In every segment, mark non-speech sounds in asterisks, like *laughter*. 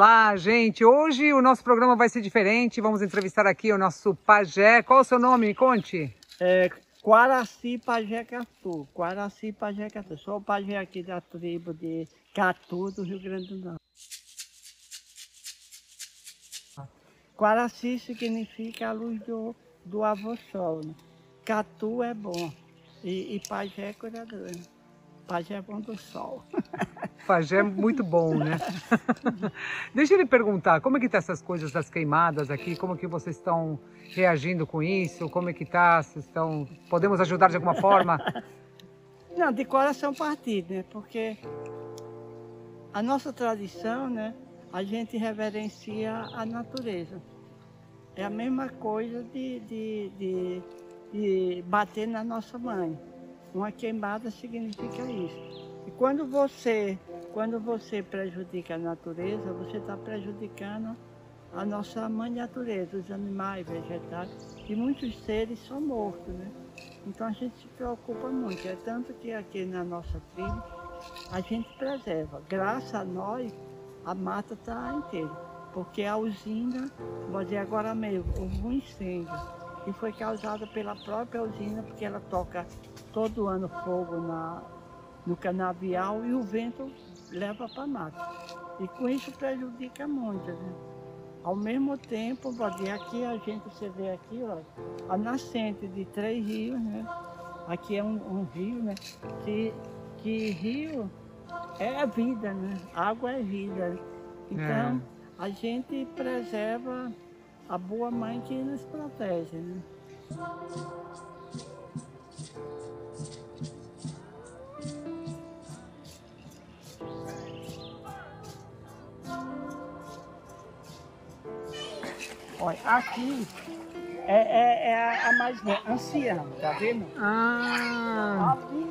Olá, gente. Hoje o nosso programa vai ser diferente. Vamos entrevistar aqui o nosso pajé. Qual o seu nome? Me conte. É Quaraci Pajé Catu. Quaraci Pajé Catu. Sou o pajé aqui da tribo de Catu, do Rio Grande do Norte. Quaraci significa a luz do, do avô sol. Né? Catu é bom. E, e pajé é curador. Né? Pajé é bom do sol. *laughs* Pajé é muito bom, né? *laughs* Deixa eu lhe perguntar, como é que tá essas coisas das queimadas aqui? Como que vocês estão reagindo com isso? Como é que tá? Vocês estão... Podemos ajudar de alguma forma? *laughs* Não, de coração partido, né? Porque a nossa tradição, né? A gente reverencia a natureza. É a mesma coisa de, de, de, de bater na nossa mãe. Uma queimada significa isso. E quando você, quando você prejudica a natureza, você está prejudicando a nossa mãe natureza, os animais, vegetais, e muitos seres são mortos, né? Então a gente se preocupa muito. É tanto que aqui na nossa tribo a gente preserva. Graças a nós, a mata está inteira. Porque a usina, vou dizer agora mesmo, houve um incêndio e foi causada pela própria usina, porque ela toca todo ano fogo na, no canavial e o vento leva para a mata. E com isso prejudica muito. Né? Ao mesmo tempo, aqui a gente, você vê aqui, ó, a nascente de três rios, né? Aqui é um, um rio, né? Que, que rio é a vida, né? Água é vida. Então, é. a gente preserva a boa mãe que nos protege, né? Olha, aqui é, é, é a, mais anciã, tá vendo? Ah. Ali,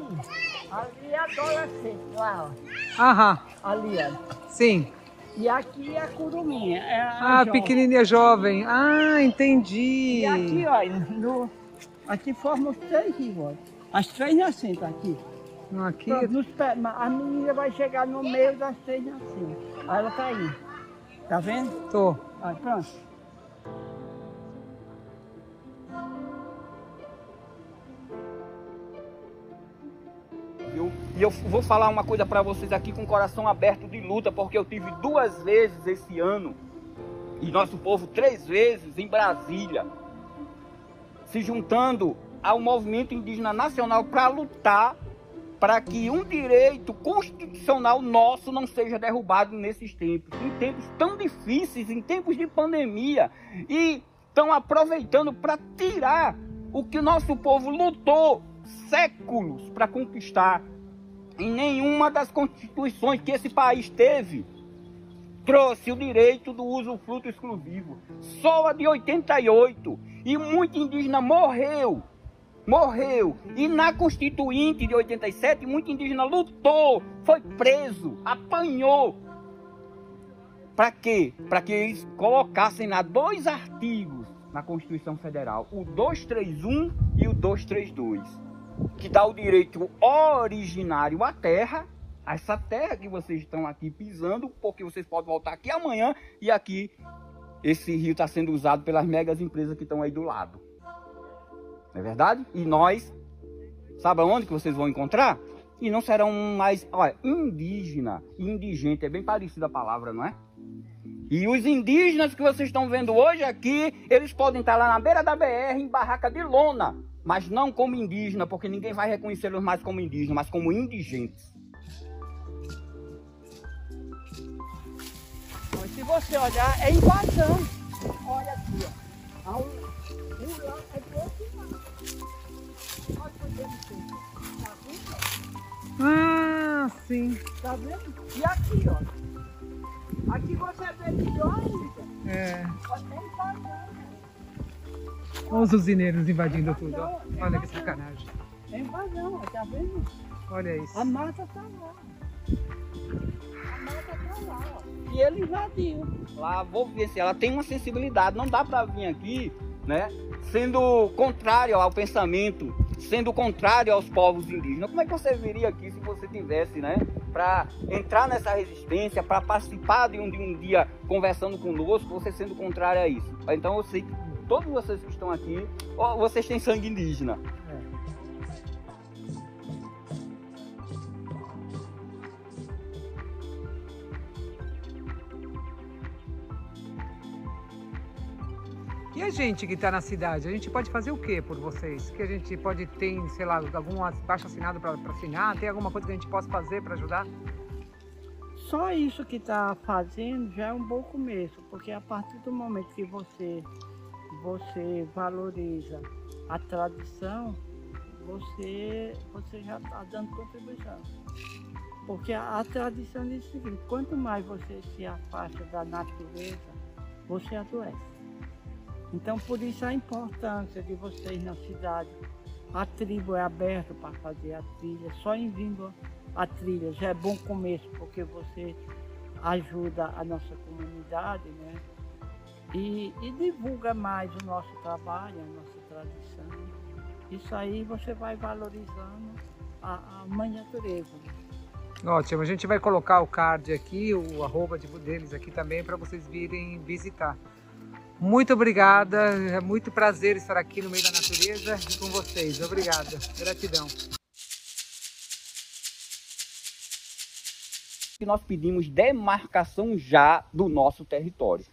ali é adolescente, lá, ó. Aham. Ali, ó. Sim. E aqui é a curuminha. É a ah, jovem. pequenininha jovem. Ah, entendi. E aqui, olha, no, aqui forma os três rios. As três nascentes aqui. Aqui? Nos, a menina vai chegar no meio das três nascentes. Aí ela tá aí. Tá vendo? Tô. Aí, pronto. E eu vou falar uma coisa para vocês aqui com o coração aberto de luta, porque eu tive duas vezes esse ano, e nosso povo três vezes em Brasília, se juntando ao movimento indígena nacional para lutar para que um direito constitucional nosso não seja derrubado nesses tempos, em tempos tão difíceis, em tempos de pandemia, e estão aproveitando para tirar o que o nosso povo lutou séculos para conquistar em nenhuma das constituições que esse país teve trouxe o direito do uso fruto exclusivo. Só a de 88 e muito indígena morreu. Morreu. E na Constituinte de 87, muito indígena lutou, foi preso, apanhou. Para quê? Para que eles colocassem lá dois artigos na Constituição Federal, o 231 e o 232 que dá o direito originário à terra, a essa terra que vocês estão aqui pisando, porque vocês podem voltar aqui amanhã e aqui esse rio está sendo usado pelas megas empresas que estão aí do lado. É verdade? E nós, sabe aonde que vocês vão encontrar? E não serão mais, olha, indígena, indigente, é bem parecida a palavra, não é? E os indígenas que vocês estão vendo hoje aqui, eles podem estar lá na beira da BR, em barraca de lona, mas não como indígena, porque ninguém vai reconhecê-los mais como indígenas, mas como indigentes. Se você olhar, é invasão. Sim. Tá vendo? E aqui, ó. Aqui você vê melhor ainda. É. Olha, é invasão. Olha os usineiros invadindo tudo. Ó. Olha que sacanagem. É invasão, tá vendo? Olha isso. A mata tá lá. A mata tá lá, ó. E ele invadiu. Lá, vou ver se ela tem uma sensibilidade. Não dá pra vir aqui, né? Sendo contrário ao pensamento, sendo contrário aos povos indígenas. Como é que você viria aqui se você tivesse, né? para entrar nessa resistência, para participar de um, de um dia conversando conosco, você sendo contrário a isso. Então eu sei que todos vocês que estão aqui, vocês têm sangue indígena. E a gente que está na cidade, a gente pode fazer o que por vocês? Que a gente pode ter, sei lá, algum baixo assinado para assinar? Tem alguma coisa que a gente possa fazer para ajudar? Só isso que está fazendo já é um bom começo, porque a partir do momento que você, você valoriza a tradição, você, você já está dando contribuição. Porque a, a tradição diz o seguinte, quanto mais você se afasta da natureza, você adoece. Então, por isso a importância de vocês na cidade. A tribo é aberta para fazer a trilha, só em vindo a trilha já é bom começo, porque você ajuda a nossa comunidade, né? E, e divulga mais o nosso trabalho, a nossa tradição. Isso aí você vai valorizando a, a mãe natureza. Ótimo, a gente vai colocar o card aqui, o arroba deles aqui também para vocês virem visitar. Muito obrigada, é muito prazer estar aqui no meio da natureza e com vocês. Obrigada, gratidão. Nós pedimos demarcação já do nosso território.